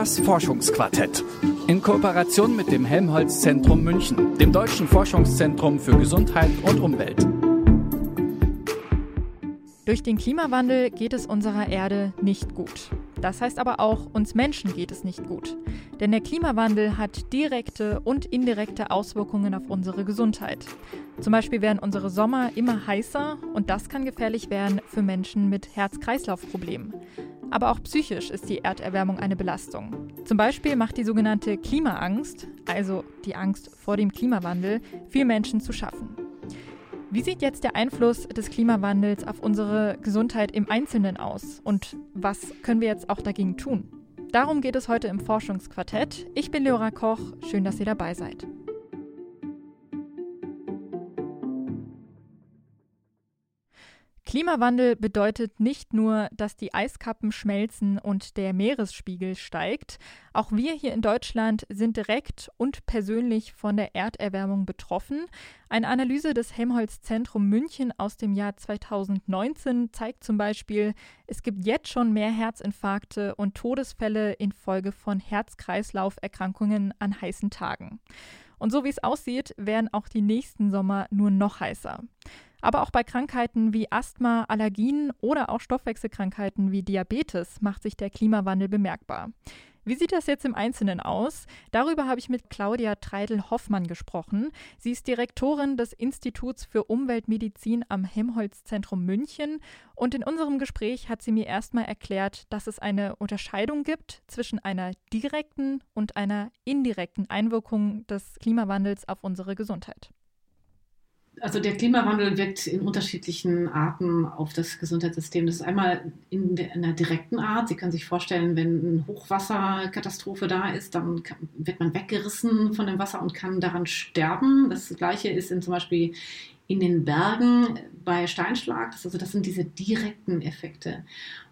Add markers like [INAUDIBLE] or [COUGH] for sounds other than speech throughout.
Das Forschungsquartett. In Kooperation mit dem Helmholtz Zentrum München, dem Deutschen Forschungszentrum für Gesundheit und Umwelt. Durch den Klimawandel geht es unserer Erde nicht gut. Das heißt aber auch, uns Menschen geht es nicht gut. Denn der Klimawandel hat direkte und indirekte Auswirkungen auf unsere Gesundheit. Zum Beispiel werden unsere Sommer immer heißer und das kann gefährlich werden für Menschen mit Herz-Kreislauf-Problemen. Aber auch psychisch ist die Erderwärmung eine Belastung. Zum Beispiel macht die sogenannte Klimaangst, also die Angst vor dem Klimawandel, vielen Menschen zu schaffen. Wie sieht jetzt der Einfluss des Klimawandels auf unsere Gesundheit im Einzelnen aus und was können wir jetzt auch dagegen tun? Darum geht es heute im Forschungsquartett. Ich bin Leora Koch, schön, dass ihr dabei seid. Klimawandel bedeutet nicht nur, dass die Eiskappen schmelzen und der Meeresspiegel steigt. Auch wir hier in Deutschland sind direkt und persönlich von der Erderwärmung betroffen. Eine Analyse des Helmholtz Zentrum München aus dem Jahr 2019 zeigt zum Beispiel, es gibt jetzt schon mehr Herzinfarkte und Todesfälle infolge von Herz-Kreislauf-Erkrankungen an heißen Tagen. Und so wie es aussieht, werden auch die nächsten Sommer nur noch heißer. Aber auch bei Krankheiten wie Asthma, Allergien oder auch Stoffwechselkrankheiten wie Diabetes macht sich der Klimawandel bemerkbar. Wie sieht das jetzt im Einzelnen aus? Darüber habe ich mit Claudia Treidel-Hoffmann gesprochen. Sie ist Direktorin des Instituts für Umweltmedizin am Helmholtz-Zentrum München. Und in unserem Gespräch hat sie mir erstmal erklärt, dass es eine Unterscheidung gibt zwischen einer direkten und einer indirekten Einwirkung des Klimawandels auf unsere Gesundheit also der Klimawandel wirkt in unterschiedlichen Arten auf das Gesundheitssystem. Das ist einmal in, der, in einer direkten Art. Sie können sich vorstellen, wenn eine Hochwasserkatastrophe da ist, dann kann, wird man weggerissen von dem Wasser und kann daran sterben. Das gleiche ist in, zum Beispiel in den Bergen bei Steinschlag. Also das sind diese direkten Effekte.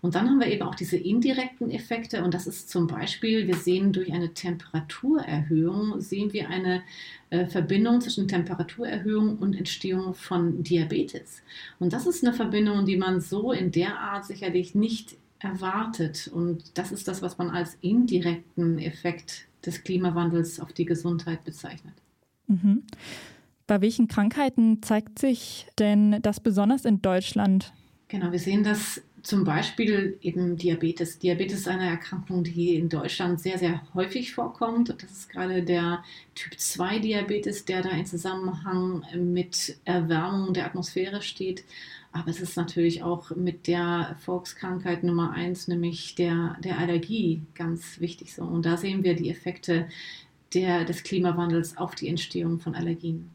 Und dann haben wir eben auch diese indirekten Effekte. Und das ist zum Beispiel, wir sehen durch eine Temperaturerhöhung, sehen wir eine äh, Verbindung zwischen Temperaturerhöhung und Entstehung von Diabetes. Und das ist eine Verbindung, die man so in der Art sicherlich nicht erwartet. Und das ist das, was man als indirekten Effekt des Klimawandels auf die Gesundheit bezeichnet. Mhm. Bei welchen Krankheiten zeigt sich denn das besonders in Deutschland? Genau, wir sehen das zum Beispiel eben Diabetes. Diabetes ist eine Erkrankung, die in Deutschland sehr, sehr häufig vorkommt. Das ist gerade der Typ 2 Diabetes, der da in Zusammenhang mit Erwärmung der Atmosphäre steht. Aber es ist natürlich auch mit der Volkskrankheit Nummer 1, nämlich der, der Allergie, ganz wichtig so. Und da sehen wir die Effekte der, des Klimawandels auf die Entstehung von Allergien.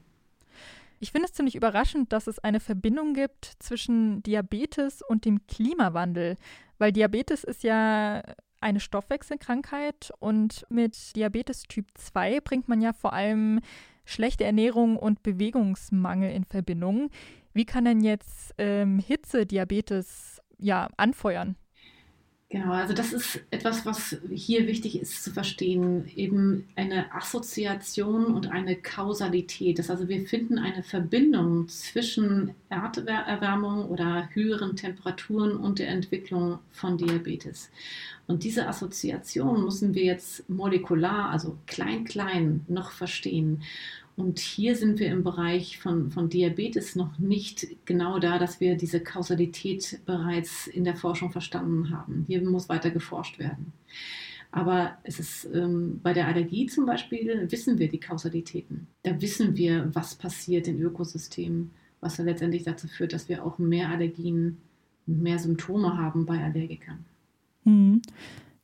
Ich finde es ziemlich überraschend, dass es eine Verbindung gibt zwischen Diabetes und dem Klimawandel, weil Diabetes ist ja eine Stoffwechselkrankheit und mit Diabetes Typ 2 bringt man ja vor allem schlechte Ernährung und Bewegungsmangel in Verbindung. Wie kann denn jetzt ähm, Hitze Diabetes ja anfeuern? Genau, also das ist etwas, was hier wichtig ist zu verstehen, eben eine Assoziation und eine Kausalität. Das also wir finden eine Verbindung zwischen Erderwärmung oder höheren Temperaturen und der Entwicklung von Diabetes. Und diese Assoziation müssen wir jetzt molekular, also klein klein noch verstehen. Und hier sind wir im Bereich von, von Diabetes noch nicht genau da, dass wir diese Kausalität bereits in der Forschung verstanden haben. Hier muss weiter geforscht werden. Aber es ist ähm, bei der Allergie zum Beispiel wissen wir die Kausalitäten. Da wissen wir, was passiert in Ökosystemen, was ja letztendlich dazu führt, dass wir auch mehr Allergien und mehr Symptome haben bei Allergikern. Hm.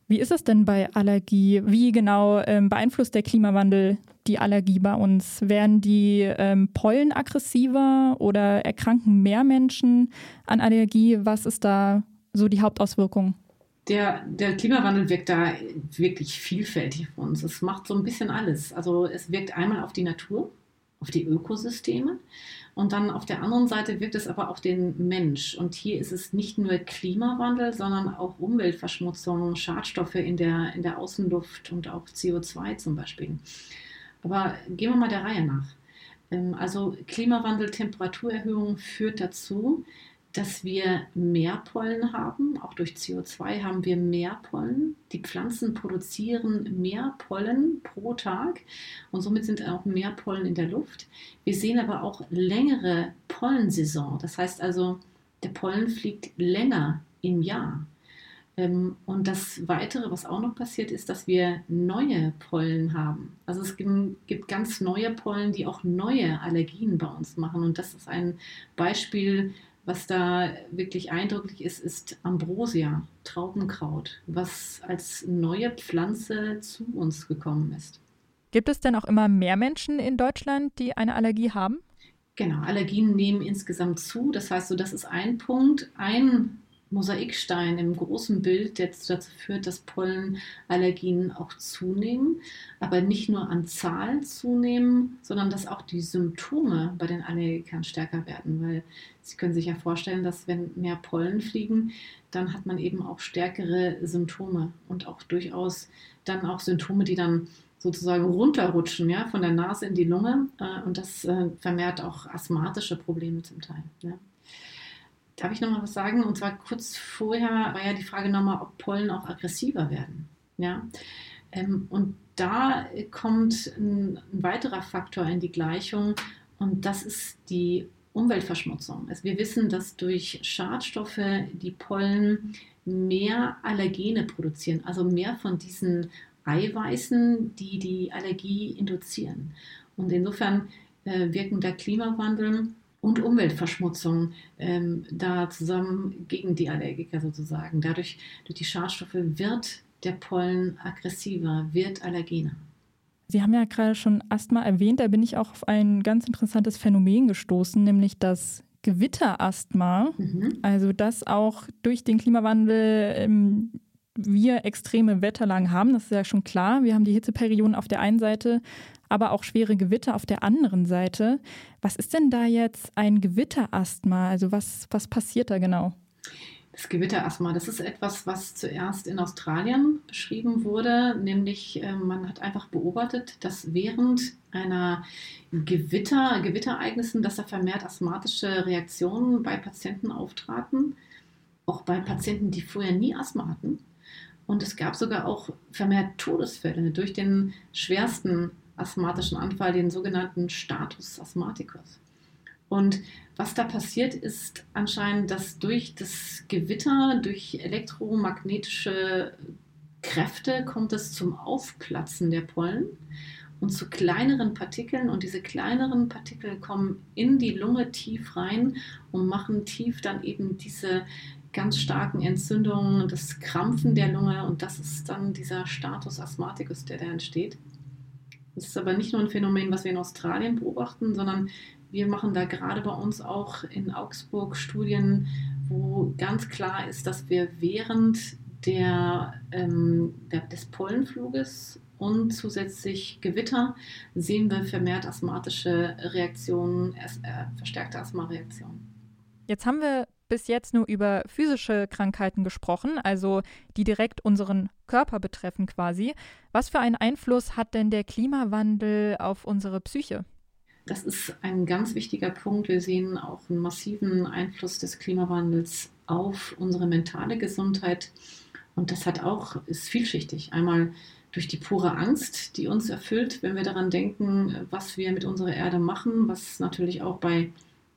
Wie ist es denn bei Allergie? Wie genau ähm, beeinflusst der Klimawandel die Allergie bei uns? Werden die ähm, Pollen aggressiver oder erkranken mehr Menschen an Allergie? Was ist da so die Hauptauswirkung? Der, der, Klimawandel wirkt da wirklich vielfältig auf uns. Es macht so ein bisschen alles. Also es wirkt einmal auf die Natur, auf die Ökosysteme und dann auf der anderen Seite wirkt es aber auf den Mensch. Und hier ist es nicht nur Klimawandel, sondern auch Umweltverschmutzung, Schadstoffe in der, in der Außenluft und auch CO2 zum Beispiel. Aber gehen wir mal der Reihe nach. Ähm, also Klimawandel, Temperaturerhöhung führt dazu, dass wir mehr Pollen haben. Auch durch CO2 haben wir mehr Pollen. Die Pflanzen produzieren mehr Pollen pro Tag und somit sind auch mehr Pollen in der Luft. Wir sehen aber auch längere Pollensaison. Das heißt also, der Pollen fliegt länger im Jahr. Ähm, und das Weitere, was auch noch passiert, ist, dass wir neue Pollen haben. Also es gibt ganz neue Pollen, die auch neue Allergien bei uns machen. Und das ist ein Beispiel, was da wirklich eindrücklich ist, ist Ambrosia, Traubenkraut, was als neue Pflanze zu uns gekommen ist. Gibt es denn auch immer mehr Menschen in Deutschland, die eine Allergie haben? Genau, Allergien nehmen insgesamt zu. Das heißt, so das ist ein Punkt. Ein Mosaikstein im großen Bild, der dazu führt, dass Pollenallergien auch zunehmen, aber nicht nur an Zahl zunehmen, sondern dass auch die Symptome bei den Allergikern stärker werden, weil Sie können sich ja vorstellen, dass wenn mehr Pollen fliegen, dann hat man eben auch stärkere Symptome und auch durchaus dann auch Symptome, die dann sozusagen runterrutschen, ja, von der Nase in die Lunge äh, und das äh, vermehrt auch asthmatische Probleme zum Teil. Ja. Darf ich noch mal was sagen? Und zwar kurz vorher war ja die Frage nochmal, ob Pollen auch aggressiver werden. Ja? Ähm, und da kommt ein, ein, weiterer Faktor in die Gleichung und das ist die Umweltverschmutzung. Also wir wissen, dass durch Schadstoffe die Pollen mehr Allergene produzieren, also mehr von diesen Eiweißen, die die Allergie induzieren. Und insofern äh, wirken der Klimawandel und Umweltverschmutzung ähm, da zusammen gegen die Allergiker sozusagen. Dadurch, durch die Schadstoffe wird der Pollen aggressiver, wird allergener. Sie haben ja gerade schon Asthma erwähnt, da bin ich auch auf ein ganz interessantes Phänomen gestoßen, nämlich das Gewitterasthma. Mhm. Also dass auch durch den Klimawandel ähm, wir extreme Wetterlagen haben, das ist ja schon klar. Wir haben die Hitzeperioden auf der einen Seite, aber auch schwere Gewitter auf der anderen Seite. Was ist denn da jetzt ein Gewitterasthma? Also was, was passiert da genau? Das Gewitterasthma, das ist etwas, was zuerst in Australien beschrieben wurde, nämlich äh, man hat einfach beobachtet, dass während einer Gewitter, Gewitterereignissen, dass da vermehrt asthmatische Reaktionen bei Patienten auftraten, auch bei Patienten, die vorher nie Asthma hatten. Und es gab sogar auch vermehrt Todesfälle durch den schwersten asthmatischen Anfall, den sogenannten Status Asthmaticus. Und was da passiert, ist anscheinend, dass durch das Gewitter, durch elektromagnetische Kräfte kommt es zum Aufplatzen der Pollen und zu kleineren Partikeln. Und diese kleineren Partikel kommen in die Lunge tief rein und machen tief dann eben diese ganz starken Entzündungen, das Krampfen der Lunge. Und das ist dann dieser Status Asthmaticus, der da entsteht. Das ist aber nicht nur ein Phänomen, was wir in Australien beobachten, sondern wir machen da gerade bei uns auch in Augsburg Studien, wo ganz klar ist, dass wir während der, ähm, der, des Pollenfluges und zusätzlich Gewitter sehen wir vermehrt asthmatische Reaktionen, äh, verstärkte Asthmareaktionen. Jetzt haben wir bis jetzt nur über physische Krankheiten gesprochen, also die direkt unseren Körper betreffen quasi. Was für einen Einfluss hat denn der Klimawandel auf unsere Psyche? Das ist ein ganz wichtiger Punkt. Wir sehen auch einen massiven Einfluss des Klimawandels auf unsere mentale Gesundheit. Und das hat auch, ist vielschichtig. Einmal durch die pure Angst, die uns erfüllt, wenn wir daran denken, was wir mit unserer Erde machen, was natürlich auch bei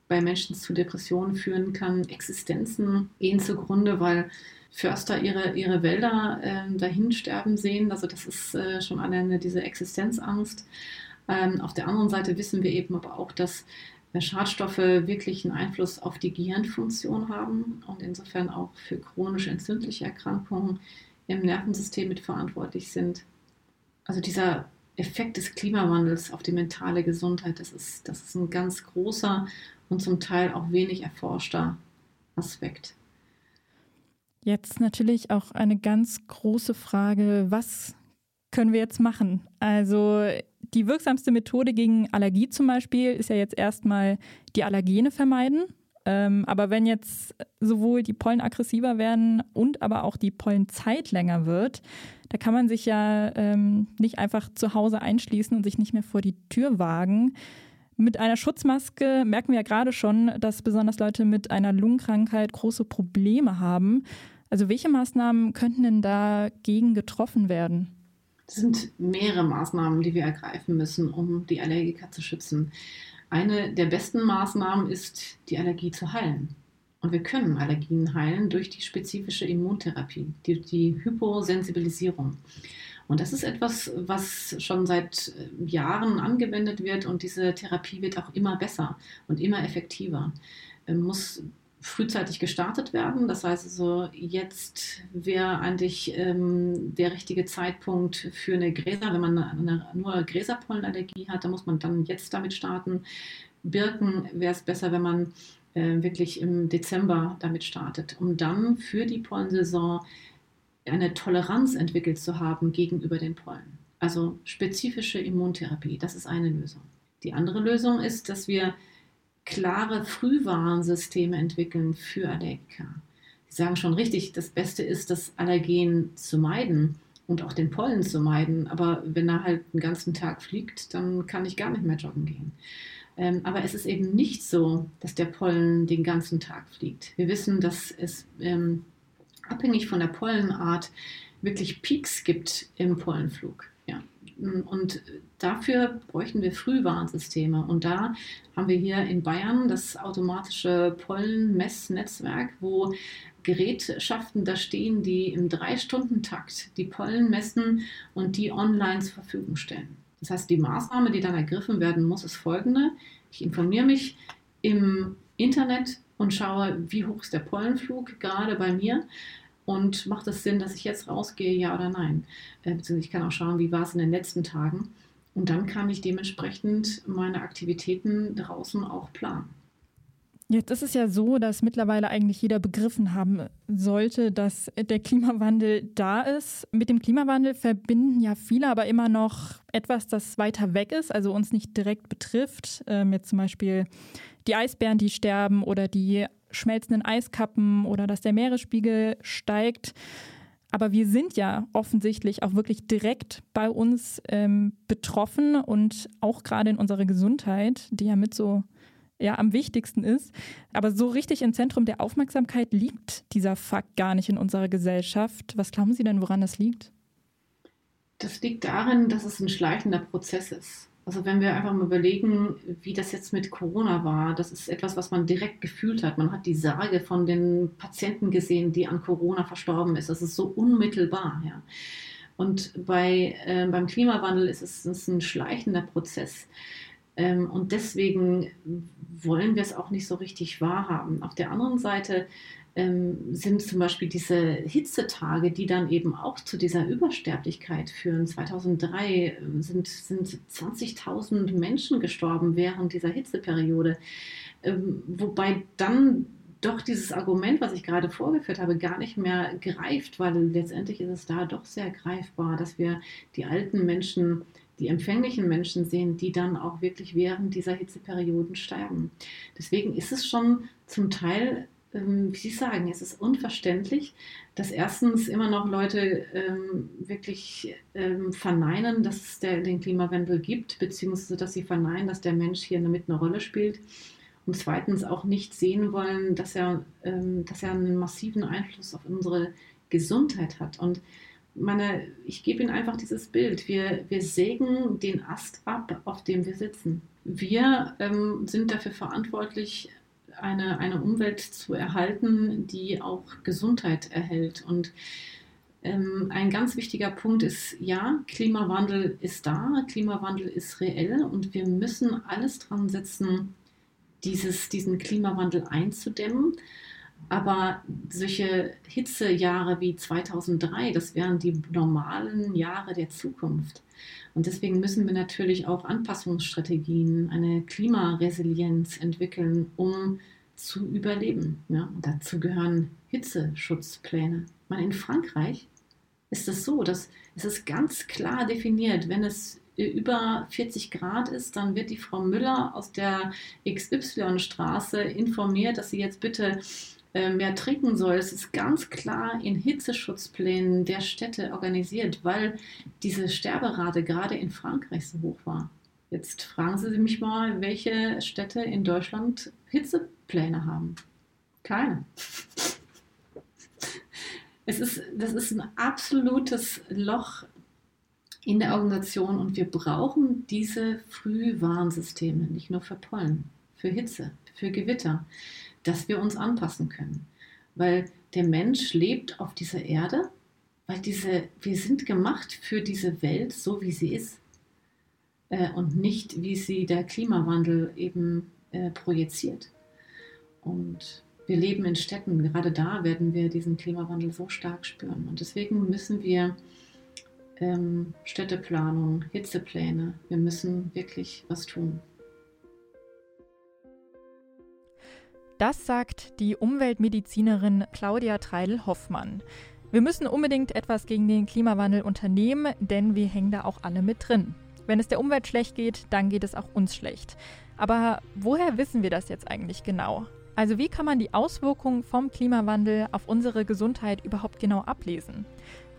bei Menschen zu Depressionen führen kann. Existenzen gehen zugrunde, weil Förster ihre, ihre Wälder äh, dahin sterben sehen. Also das ist äh, schon alleine diese Existenzangst. Ähm, auf der anderen Seite wissen wir eben aber auch, dass äh, Schadstoffe wirklich einen Einfluss auf die Gehirnfunktion haben und insofern auch für chronisch entzündliche Erkrankungen im Nervensystem mitverantwortlich sind. Also dieser Effekt des Klimawandels auf die mentale Gesundheit, das ist, das ist ein ganz großer und zum Teil auch wenig erforschter Aspekt. Jetzt natürlich auch eine ganz große Frage, was können wir jetzt machen? Also die wirksamste Methode gegen Allergie zum Beispiel ist ja jetzt erstmal die Allergene vermeiden. Ähm, aber wenn jetzt sowohl die Pollen aggressiver werden und aber auch die Pollenzeit länger wird, da kann man sich ja ähm, nicht einfach zu Hause einschließen und sich nicht mehr vor die Tür wagen. Mit einer Schutzmaske merken wir ja gerade schon, dass besonders Leute mit einer Lungenkrankheit große Probleme haben. Also welche Maßnahmen könnten denn dagegen getroffen werden? Es sind mehrere Maßnahmen, die wir ergreifen müssen, um die Allergiker zu schützen. Eine der besten Maßnahmen ist, die Allergie zu heilen. Und wir können Allergien heilen durch die spezifische Immuntherapie, die, die Hyposensibilisierung. Und das ist etwas, was schon seit äh, Jahren angewendet wird und diese Therapie wird auch immer besser und immer effektiver. Muss frühzeitig gestartet werden. Das heißt also, jetzt wäre eigentlich ähm, der richtige Zeitpunkt für eine Gräser, wenn man eine, nur Gräserpollenallergie hat, dann muss man dann jetzt damit starten. Birken wäre es besser, wenn man äh, wirklich im Dezember damit startet, um dann für die Pollensaison eine Toleranz entwickelt zu haben gegenüber den Pollen. Also spezifische Immuntherapie, das ist eine Lösung. Die andere Lösung ist, dass wir klare Frühwarnsysteme entwickeln für Allergiker. Sie sagen schon richtig, das Beste ist, das Allergen zu meiden und auch den Pollen zu meiden. Aber wenn er halt den ganzen Tag fliegt, dann kann ich gar nicht mehr joggen gehen. Ähm, aber es ist eben nicht so, dass der Pollen den ganzen Tag fliegt. Wir wissen, dass es ähm, abhängig von der Pollenart wirklich Peaks gibt im Pollenflug. Ja. Und dafür bräuchten wir Frühwarnsysteme. Und da haben wir hier in Bayern das automatische Pollenmessnetzwerk, wo Gerätschaften da stehen, die im Drei-Stunden-Takt die Pollen messen und die online zur Verfügung stellen. Das heißt, die Maßnahme, die dann ergriffen werden muss, ist folgende. Ich informiere mich im Internet und schaue, wie hoch ist der Pollenflug gerade bei mir und macht es Sinn, dass ich jetzt rausgehe, ja oder nein. Äh, beziehungsweise ich kann auch schauen, wie war es in den letzten Tagen. Und dann kann ich dementsprechend meine Aktivitäten draußen auch planen. Jetzt ist es ja so, dass mittlerweile eigentlich jeder begriffen haben sollte, dass der Klimawandel da ist. Mit dem Klimawandel verbinden ja viele aber immer noch etwas, das weiter weg ist, also uns nicht direkt betrifft. Ähm, jetzt zum Beispiel die Eisbären, die sterben oder die schmelzenden Eiskappen oder dass der Meeresspiegel steigt. Aber wir sind ja offensichtlich auch wirklich direkt bei uns ähm, betroffen und auch gerade in unserer Gesundheit, die ja mit so ja am wichtigsten ist. Aber so richtig im Zentrum der Aufmerksamkeit liegt dieser Fakt gar nicht in unserer Gesellschaft. Was glauben Sie denn, woran das liegt? Das liegt darin, dass es ein schleichender Prozess ist. Also wenn wir einfach mal überlegen, wie das jetzt mit Corona war, das ist etwas, was man direkt gefühlt hat. Man hat die Sage von den Patienten gesehen, die an Corona verstorben ist. Das ist so unmittelbar. Ja. Und bei, äh, beim Klimawandel ist es ein schleichender Prozess. Ähm, und deswegen wollen wir es auch nicht so richtig wahrhaben. Auf der anderen Seite ähm, sind zum Beispiel diese Hitzetage, die dann eben auch zu dieser Übersterblichkeit führen. 2003 äh, sind, sind 20.000 Menschen gestorben während dieser Hitzeperiode, ähm, wobei dann doch dieses Argument, was ich gerade vorgeführt habe, gar nicht mehr greift, weil letztendlich ist es da doch sehr greifbar, dass wir die alten Menschen die empfänglichen Menschen sehen, die dann auch wirklich während dieser Hitzeperioden sterben. Deswegen ist es schon zum Teil, ähm, wie Sie sagen, es ist unverständlich, dass erstens immer noch Leute ähm, wirklich ähm, verneinen, dass es der, den Klimawandel gibt, beziehungsweise dass sie verneinen, dass der Mensch hier mit eine Rolle spielt. Und zweitens auch nicht sehen wollen, dass er, ähm, dass er einen massiven Einfluss auf unsere Gesundheit hat. Und meine, ich gebe Ihnen einfach dieses Bild. Wir, wir sägen den Ast ab, auf dem wir sitzen. Wir ähm, sind dafür verantwortlich, eine, eine Umwelt zu erhalten, die auch Gesundheit erhält. Und ähm, ein ganz wichtiger Punkt ist, ja, Klimawandel ist da, Klimawandel ist reell und wir müssen alles dran setzen, dieses, diesen Klimawandel einzudämmen. Aber solche Hitzejahre wie 2003, das wären die normalen Jahre der Zukunft. Und deswegen müssen wir natürlich auch Anpassungsstrategien, eine Klimaresilienz entwickeln, um zu überleben. Ja, dazu gehören Hitzeschutzpläne. Man, in Frankreich ist es so, dass es ist ganz klar definiert, wenn es über 40 Grad ist, dann wird die Frau Müller aus der XY-Straße informiert, dass sie jetzt bitte mehr trinken soll. Es ist ganz klar in Hitzeschutzplänen der Städte organisiert, weil diese Sterberate gerade in Frankreich so hoch war. Jetzt fragen Sie mich mal, welche Städte in Deutschland Hitzepläne haben. Keine. Es ist, das ist ein absolutes Loch in der Organisation und wir brauchen diese Frühwarnsysteme, nicht nur für Pollen, für Hitze, für Gewitter, dass wir uns anpassen können. Weil der Mensch lebt auf dieser Erde, weil diese, wir sind gemacht für diese Welt so, wie sie ist äh, und nicht, wie sie der Klimawandel eben äh, projiziert. Und wir leben in Städten, gerade da werden wir diesen Klimawandel so stark spüren. Und deswegen müssen wir ähm, Städteplanung, Hitzepläne, wir müssen wirklich was tun. Das sagt die Umweltmedizinerin Claudia Treidel-Hoffmann. Wir müssen unbedingt etwas gegen den Klimawandel unternehmen, denn wir hängen da auch alle mit drin. Wenn es der Umwelt schlecht geht, dann geht es auch uns schlecht. Aber woher wissen wir das jetzt eigentlich genau? Also wie kann man die Auswirkungen vom Klimawandel auf unsere Gesundheit überhaupt genau ablesen?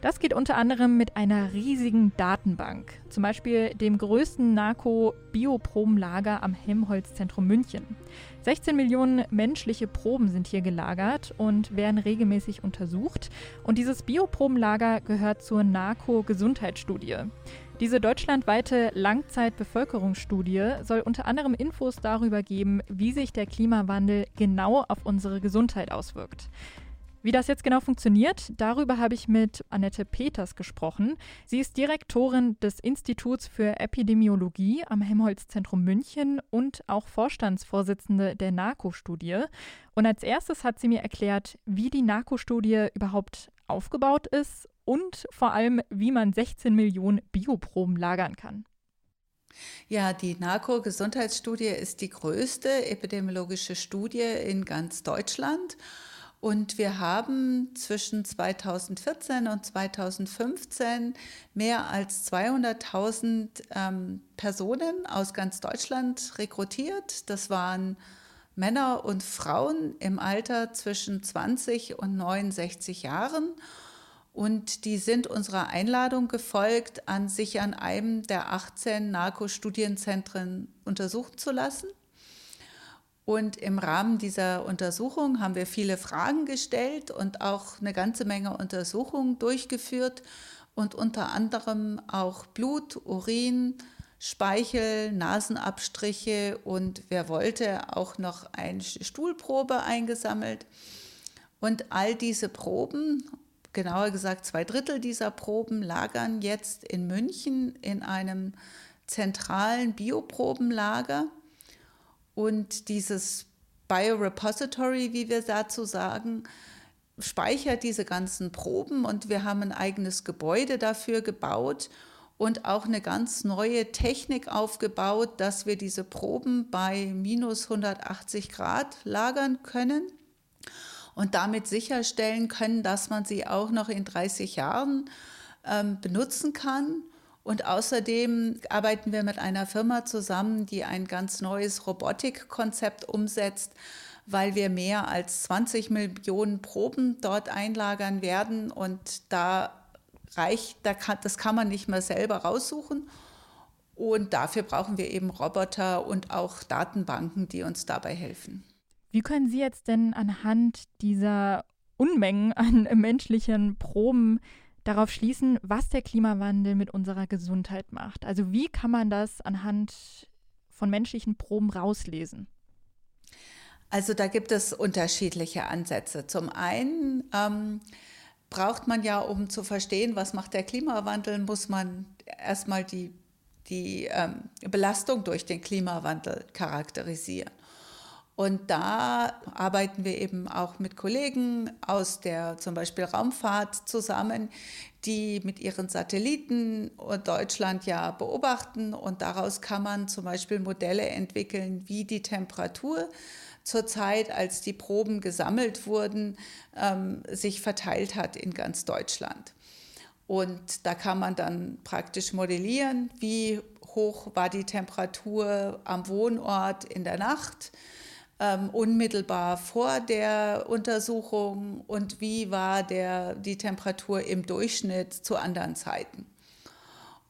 Das geht unter anderem mit einer riesigen Datenbank, zum Beispiel dem größten Narko-Bioprobenlager am Helmholtz-Zentrum München. 16 Millionen menschliche Proben sind hier gelagert und werden regelmäßig untersucht. Und dieses Bioprobenlager gehört zur Narko-Gesundheitsstudie. Diese deutschlandweite Langzeitbevölkerungsstudie soll unter anderem Infos darüber geben, wie sich der Klimawandel genau auf unsere Gesundheit auswirkt. Wie das jetzt genau funktioniert, darüber habe ich mit Annette Peters gesprochen. Sie ist Direktorin des Instituts für Epidemiologie am Helmholtz-Zentrum München und auch Vorstandsvorsitzende der NARCO-Studie. Und als erstes hat sie mir erklärt, wie die NARCO-Studie überhaupt aufgebaut ist und vor allem, wie man 16 Millionen Bioproben lagern kann. Ja, die NARCO-Gesundheitsstudie ist die größte epidemiologische Studie in ganz Deutschland. Und wir haben zwischen 2014 und 2015 mehr als 200.000 ähm, Personen aus ganz Deutschland rekrutiert. Das waren Männer und Frauen im Alter zwischen 20 und 69 Jahren. Und die sind unserer Einladung gefolgt, an sich an einem der 18 Narkostudienzentren untersuchen zu lassen. Und im Rahmen dieser Untersuchung haben wir viele Fragen gestellt und auch eine ganze Menge Untersuchungen durchgeführt und unter anderem auch Blut, Urin, Speichel, Nasenabstriche und wer wollte auch noch eine Stuhlprobe eingesammelt. Und all diese Proben, genauer gesagt zwei Drittel dieser Proben, lagern jetzt in München in einem zentralen Bioprobenlager. Und dieses Biorepository, wie wir dazu sagen, speichert diese ganzen Proben und wir haben ein eigenes Gebäude dafür gebaut und auch eine ganz neue Technik aufgebaut, dass wir diese Proben bei minus 180 Grad lagern können und damit sicherstellen können, dass man sie auch noch in 30 Jahren ähm, benutzen kann. Und außerdem arbeiten wir mit einer Firma zusammen, die ein ganz neues Robotikkonzept umsetzt, weil wir mehr als 20 Millionen Proben dort einlagern werden. Und da reicht, da kann, das kann man nicht mehr selber raussuchen. Und dafür brauchen wir eben Roboter und auch Datenbanken, die uns dabei helfen. Wie können Sie jetzt denn anhand dieser Unmengen an [LAUGHS] menschlichen Proben darauf schließen, was der Klimawandel mit unserer Gesundheit macht. Also wie kann man das anhand von menschlichen Proben rauslesen? Also da gibt es unterschiedliche Ansätze. Zum einen ähm, braucht man ja, um zu verstehen, was macht der Klimawandel, muss man erstmal die, die ähm, Belastung durch den Klimawandel charakterisieren. Und da arbeiten wir eben auch mit Kollegen aus der zum Beispiel Raumfahrt zusammen, die mit ihren Satelliten Deutschland ja beobachten. Und daraus kann man zum Beispiel Modelle entwickeln, wie die Temperatur zur Zeit, als die Proben gesammelt wurden, ähm, sich verteilt hat in ganz Deutschland. Und da kann man dann praktisch modellieren, wie hoch war die Temperatur am Wohnort in der Nacht ähm, unmittelbar vor der Untersuchung und wie war der, die Temperatur im Durchschnitt zu anderen Zeiten.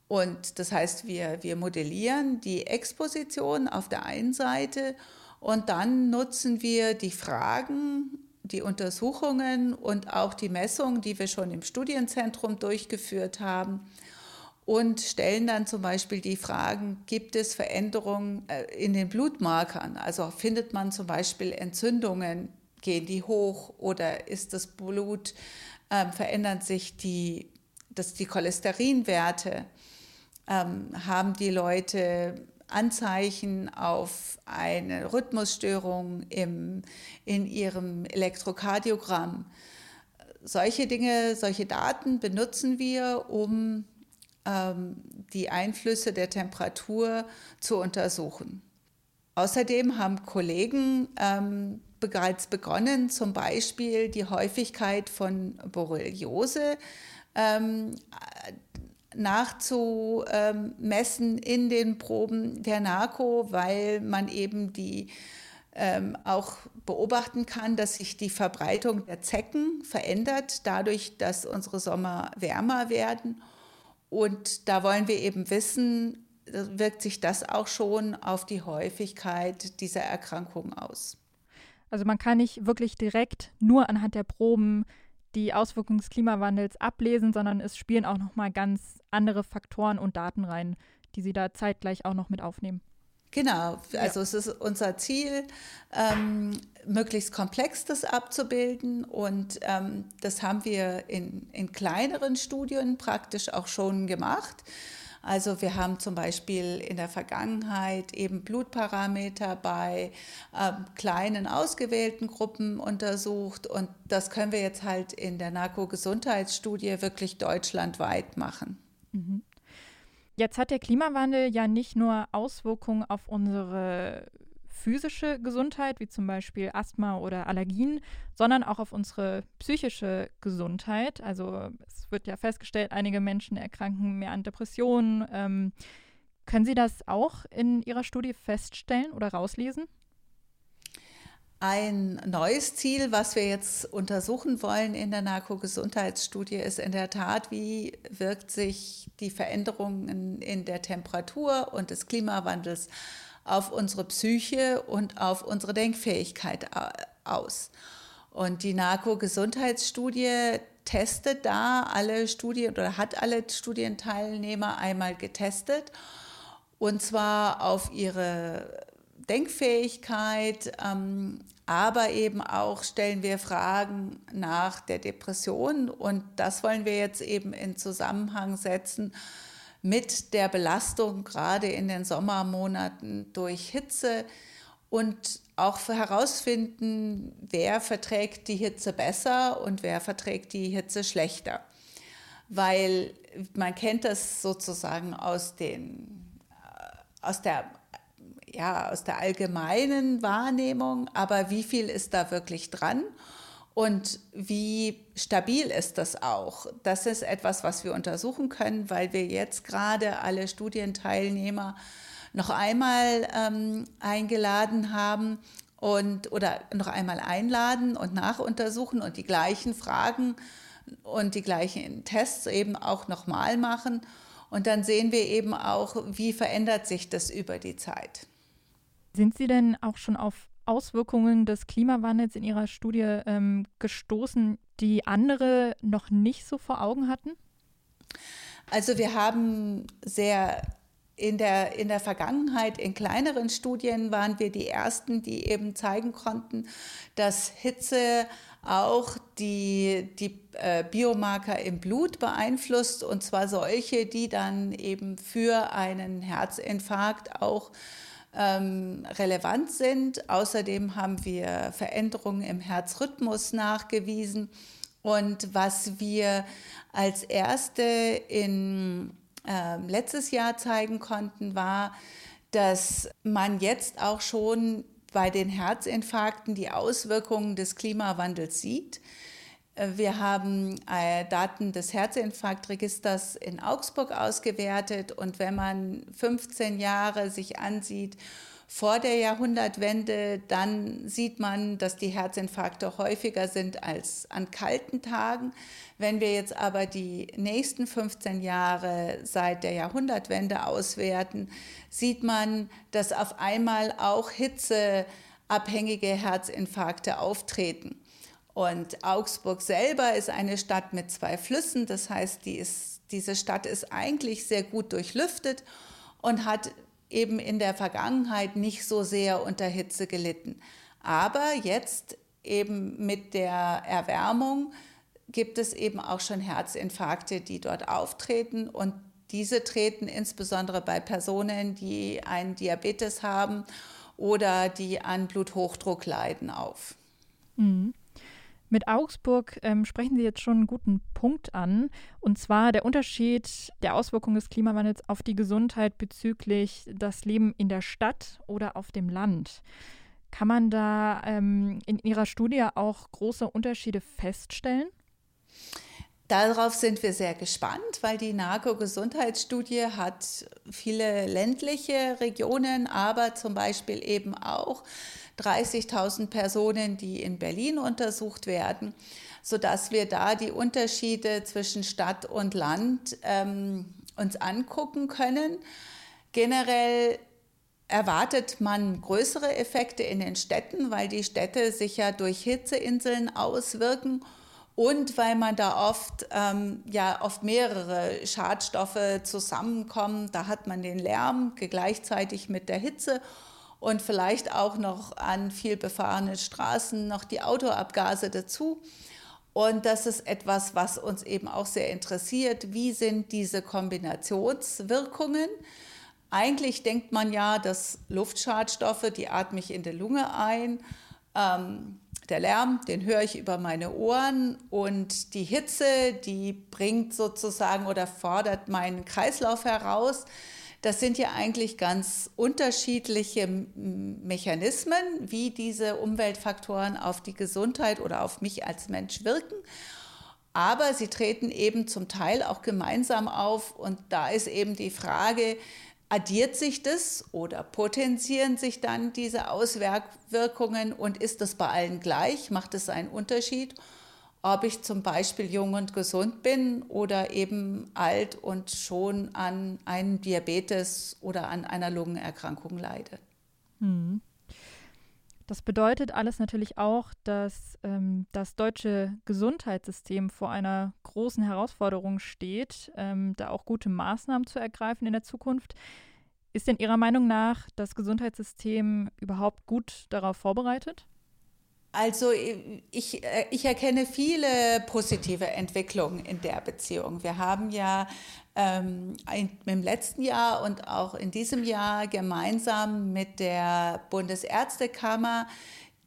Und das heißt, wir, wir modellieren die Exposition auf der einen Seite und dann nutzen wir die Fragen, die Untersuchungen und auch die Messungen, die wir schon im Studienzentrum durchgeführt haben und stellen dann zum Beispiel die Fragen, gibt es Veränderungen äh, in den Blutmarkern? Also findet man zum Beispiel Entzündungen, gehen die hoch oder ist das Blut, äh, verändern sich die, das, die Cholesterinwerte? Ähm, haben die Leute Anzeichen auf eine Rhythmusstörung im, in ihrem Elektrokardiogramm? Solche Dinge, solche Daten benutzen wir, um die Einflüsse der Temperatur zu untersuchen. Außerdem haben Kollegen ähm, bereits begonnen, zum Beispiel die Häufigkeit von Borreliose ähm, nachzumessen in den Proben der Narko, weil man eben die ähm, auch beobachten kann, dass sich die Verbreitung der Zecken verändert, dadurch, dass unsere Sommer wärmer werden und da wollen wir eben wissen, wirkt sich das auch schon auf die Häufigkeit dieser Erkrankung aus. Also man kann nicht wirklich direkt nur anhand der Proben die Auswirkungen des Klimawandels ablesen, sondern es spielen auch noch mal ganz andere Faktoren und Daten rein, die Sie da zeitgleich auch noch mit aufnehmen. Genau, also ja. es ist unser Ziel, ähm, möglichst komplex das abzubilden und ähm, das haben wir in, in kleineren Studien praktisch auch schon gemacht. Also wir haben zum Beispiel in der Vergangenheit eben Blutparameter bei ähm, kleinen ausgewählten Gruppen untersucht und das können wir jetzt halt in der Narkogesundheitsstudie wirklich deutschlandweit machen. Mhm. Jetzt hat der Klimawandel ja nicht nur Auswirkungen auf unsere physische Gesundheit, wie zum Beispiel Asthma oder Allergien, sondern auch auf unsere psychische Gesundheit. Also es wird ja festgestellt, einige Menschen erkranken mehr an Depressionen. Ähm, können Sie das auch in Ihrer Studie feststellen oder rauslesen? Ein neues Ziel, was wir jetzt untersuchen wollen in der Narkogesundheitsstudie, ist in der Tat, wie wirkt sich die Veränderungen in der Temperatur und des Klimawandels auf unsere Psyche und auf unsere Denkfähigkeit aus. Und die Narkogesundheitsstudie testet da alle Studien oder hat alle Studienteilnehmer einmal getestet und zwar auf ihre Denkfähigkeit, ähm, aber eben auch stellen wir Fragen nach der Depression und das wollen wir jetzt eben in Zusammenhang setzen mit der Belastung gerade in den Sommermonaten durch Hitze und auch herausfinden, wer verträgt die Hitze besser und wer verträgt die Hitze schlechter. Weil man kennt das sozusagen aus, den, äh, aus der ja, aus der allgemeinen Wahrnehmung, aber wie viel ist da wirklich dran? Und wie stabil ist das auch? Das ist etwas, was wir untersuchen können, weil wir jetzt gerade alle Studienteilnehmer noch einmal ähm, eingeladen haben und oder noch einmal einladen und nachuntersuchen und die gleichen Fragen und die gleichen Tests eben auch nochmal machen. Und dann sehen wir eben auch, wie verändert sich das über die Zeit. Sind Sie denn auch schon auf Auswirkungen des Klimawandels in Ihrer Studie ähm, gestoßen, die andere noch nicht so vor Augen hatten? Also wir haben sehr in der, in der Vergangenheit, in kleineren Studien waren wir die Ersten, die eben zeigen konnten, dass Hitze auch die, die äh, Biomarker im Blut beeinflusst, und zwar solche, die dann eben für einen Herzinfarkt auch ähm, relevant sind. Außerdem haben wir Veränderungen im Herzrhythmus nachgewiesen. Und was wir als erste in äh, letztes Jahr zeigen konnten, war, dass man jetzt auch schon bei den Herzinfarkten die Auswirkungen des Klimawandels sieht. Wir haben äh, Daten des Herzinfarktregisters in Augsburg ausgewertet und wenn man 15 Jahre sich ansieht, vor der Jahrhundertwende. Dann sieht man, dass die Herzinfarkte häufiger sind als an kalten Tagen. Wenn wir jetzt aber die nächsten 15 Jahre seit der Jahrhundertwende auswerten, sieht man, dass auf einmal auch hitzeabhängige Herzinfarkte auftreten. Und Augsburg selber ist eine Stadt mit zwei Flüssen, das heißt, die ist, diese Stadt ist eigentlich sehr gut durchlüftet und hat eben in der Vergangenheit nicht so sehr unter Hitze gelitten. Aber jetzt eben mit der Erwärmung gibt es eben auch schon Herzinfarkte, die dort auftreten und diese treten insbesondere bei Personen, die einen Diabetes haben oder die an Bluthochdruck leiden, auf. Mhm. Mit Augsburg ähm, sprechen Sie jetzt schon einen guten Punkt an, und zwar der Unterschied der Auswirkungen des Klimawandels auf die Gesundheit bezüglich das Leben in der Stadt oder auf dem Land. Kann man da ähm, in Ihrer Studie auch große Unterschiede feststellen? Darauf sind wir sehr gespannt, weil die NARCO-Gesundheitsstudie hat viele ländliche Regionen, aber zum Beispiel eben auch 30.000 Personen, die in Berlin untersucht werden, sodass wir da die Unterschiede zwischen Stadt und Land ähm, uns angucken können. Generell erwartet man größere Effekte in den Städten, weil die Städte sich ja durch Hitzeinseln auswirken und weil man da oft, ähm, ja, oft mehrere Schadstoffe zusammenkommen. Da hat man den Lärm gleichzeitig mit der Hitze und vielleicht auch noch an viel befahrenen Straßen noch die Autoabgase dazu. Und das ist etwas, was uns eben auch sehr interessiert. Wie sind diese Kombinationswirkungen? Eigentlich denkt man ja, dass Luftschadstoffe, die atme ich in der Lunge ein, ähm, der Lärm, den höre ich über meine Ohren und die Hitze, die bringt sozusagen oder fordert meinen Kreislauf heraus. Das sind ja eigentlich ganz unterschiedliche Mechanismen, wie diese Umweltfaktoren auf die Gesundheit oder auf mich als Mensch wirken. Aber sie treten eben zum Teil auch gemeinsam auf und da ist eben die Frage, addiert sich das oder potenzieren sich dann diese Auswirkungen und ist das bei allen gleich? Macht es einen Unterschied, ob ich zum Beispiel jung und gesund bin oder eben alt und schon an einem Diabetes oder an einer Lungenerkrankung leide? Hm. Das bedeutet alles natürlich auch, dass ähm, das deutsche Gesundheitssystem vor einer großen Herausforderung steht, ähm, da auch gute Maßnahmen zu ergreifen in der Zukunft. Ist denn Ihrer Meinung nach das Gesundheitssystem überhaupt gut darauf vorbereitet? Also ich, äh, ich erkenne viele positive Entwicklungen in der Beziehung. Wir haben ja ähm, im letzten Jahr und auch in diesem Jahr gemeinsam mit der Bundesärztekammer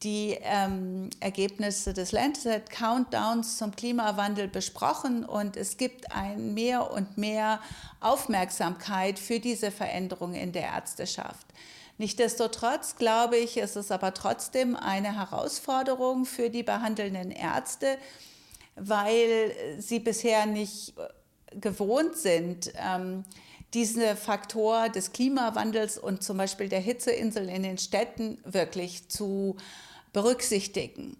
die ähm, Ergebnisse des Lancet Countdowns zum Klimawandel besprochen und es gibt ein mehr und mehr Aufmerksamkeit für diese Veränderung in der Ärzteschaft. Nichtsdestotrotz glaube ich, es ist aber trotzdem eine Herausforderung für die behandelnden Ärzte, weil sie bisher nicht gewohnt sind, ähm, diese Faktor des Klimawandels und zum Beispiel der Hitzeinsel in den Städten wirklich zu berücksichtigen.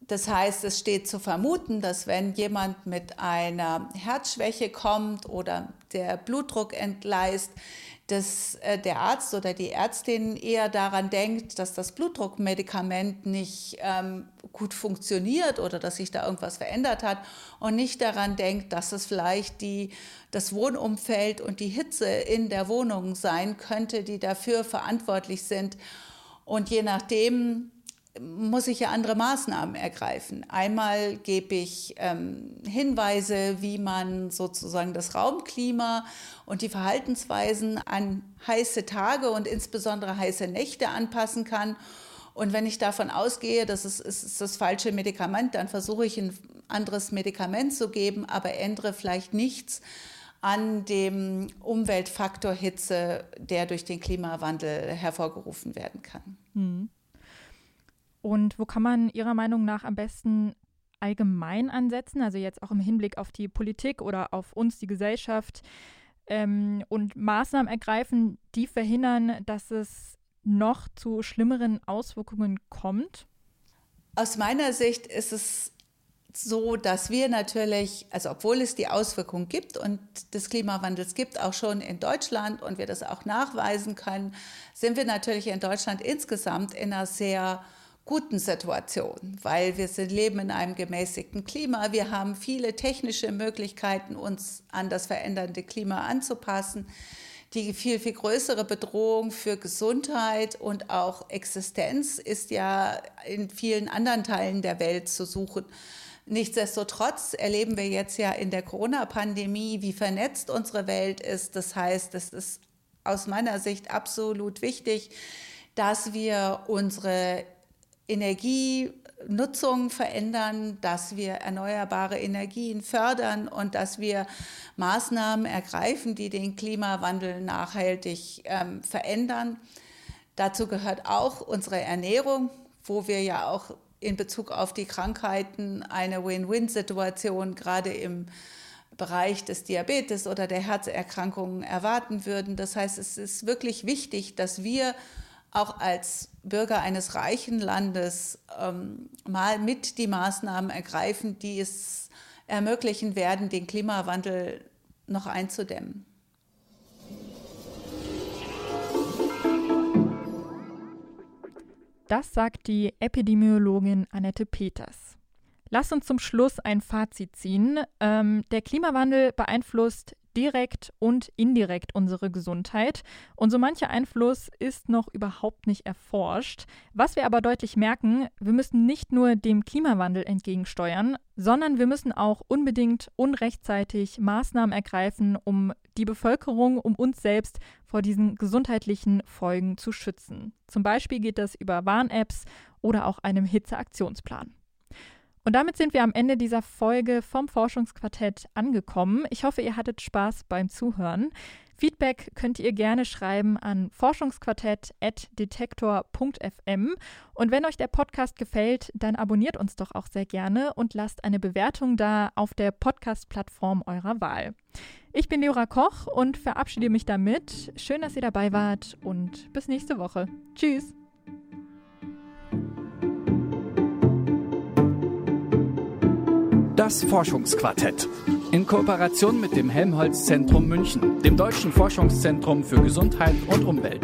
Das heißt, es steht zu vermuten, dass wenn jemand mit einer Herzschwäche kommt oder der Blutdruck entgleist, dass äh, der Arzt oder die Ärztin eher daran denkt, dass das Blutdruckmedikament nicht ähm, gut funktioniert oder dass sich da irgendwas verändert hat und nicht daran denkt, dass es vielleicht die, das Wohnumfeld und die Hitze in der Wohnung sein könnte, die dafür verantwortlich sind. Und je nachdem muss ich ja andere Maßnahmen ergreifen. Einmal gebe ich ähm, Hinweise, wie man sozusagen das Raumklima und die Verhaltensweisen an heiße Tage und insbesondere heiße Nächte anpassen kann. Und wenn ich davon ausgehe, dass es, es ist das falsche Medikament, dann versuche ich ein anderes Medikament zu geben, aber ändere vielleicht nichts an dem Umweltfaktor Hitze, der durch den Klimawandel hervorgerufen werden kann. Hm. Und wo kann man Ihrer Meinung nach am besten allgemein ansetzen, also jetzt auch im Hinblick auf die Politik oder auf uns, die Gesellschaft, ähm, und Maßnahmen ergreifen, die verhindern, dass es noch zu schlimmeren Auswirkungen kommt? Aus meiner Sicht ist es so, dass wir natürlich, also obwohl es die Auswirkungen gibt und des Klimawandels gibt, auch schon in Deutschland und wir das auch nachweisen können, sind wir natürlich in Deutschland insgesamt in einer sehr guten Situation, weil wir sind, leben in einem gemäßigten Klima. Wir haben viele technische Möglichkeiten, uns an das verändernde Klima anzupassen. Die viel, viel größere Bedrohung für Gesundheit und auch Existenz ist ja in vielen anderen Teilen der Welt zu suchen. Nichtsdestotrotz erleben wir jetzt ja in der Corona-Pandemie, wie vernetzt unsere Welt ist. Das heißt, es ist aus meiner Sicht absolut wichtig, dass wir unsere Energienutzung verändern, dass wir erneuerbare Energien fördern und dass wir Maßnahmen ergreifen, die den Klimawandel nachhaltig ähm, verändern. Dazu gehört auch unsere Ernährung, wo wir ja auch in Bezug auf die Krankheiten eine Win-Win-Situation gerade im Bereich des Diabetes oder der Herzerkrankungen erwarten würden. Das heißt, es ist wirklich wichtig, dass wir auch als Bürger eines reichen Landes ähm, mal mit die Maßnahmen ergreifen, die es ermöglichen werden, den Klimawandel noch einzudämmen. Das sagt die Epidemiologin Annette Peters. Lass uns zum Schluss ein Fazit ziehen. Ähm, der Klimawandel beeinflusst direkt und indirekt unsere Gesundheit. Und so mancher Einfluss ist noch überhaupt nicht erforscht. Was wir aber deutlich merken, wir müssen nicht nur dem Klimawandel entgegensteuern, sondern wir müssen auch unbedingt unrechtzeitig Maßnahmen ergreifen, um die Bevölkerung, um uns selbst vor diesen gesundheitlichen Folgen zu schützen. Zum Beispiel geht das über Warn-Apps oder auch einem Hitzeaktionsplan. Und damit sind wir am Ende dieser Folge vom Forschungsquartett angekommen. Ich hoffe, ihr hattet Spaß beim Zuhören. Feedback könnt ihr gerne schreiben an forschungsquartett.detektor.fm. Und wenn euch der Podcast gefällt, dann abonniert uns doch auch sehr gerne und lasst eine Bewertung da auf der Podcast-Plattform eurer Wahl. Ich bin Leora Koch und verabschiede mich damit. Schön, dass ihr dabei wart und bis nächste Woche. Tschüss. Das Forschungsquartett. In Kooperation mit dem Helmholtz Zentrum München, dem Deutschen Forschungszentrum für Gesundheit und Umwelt.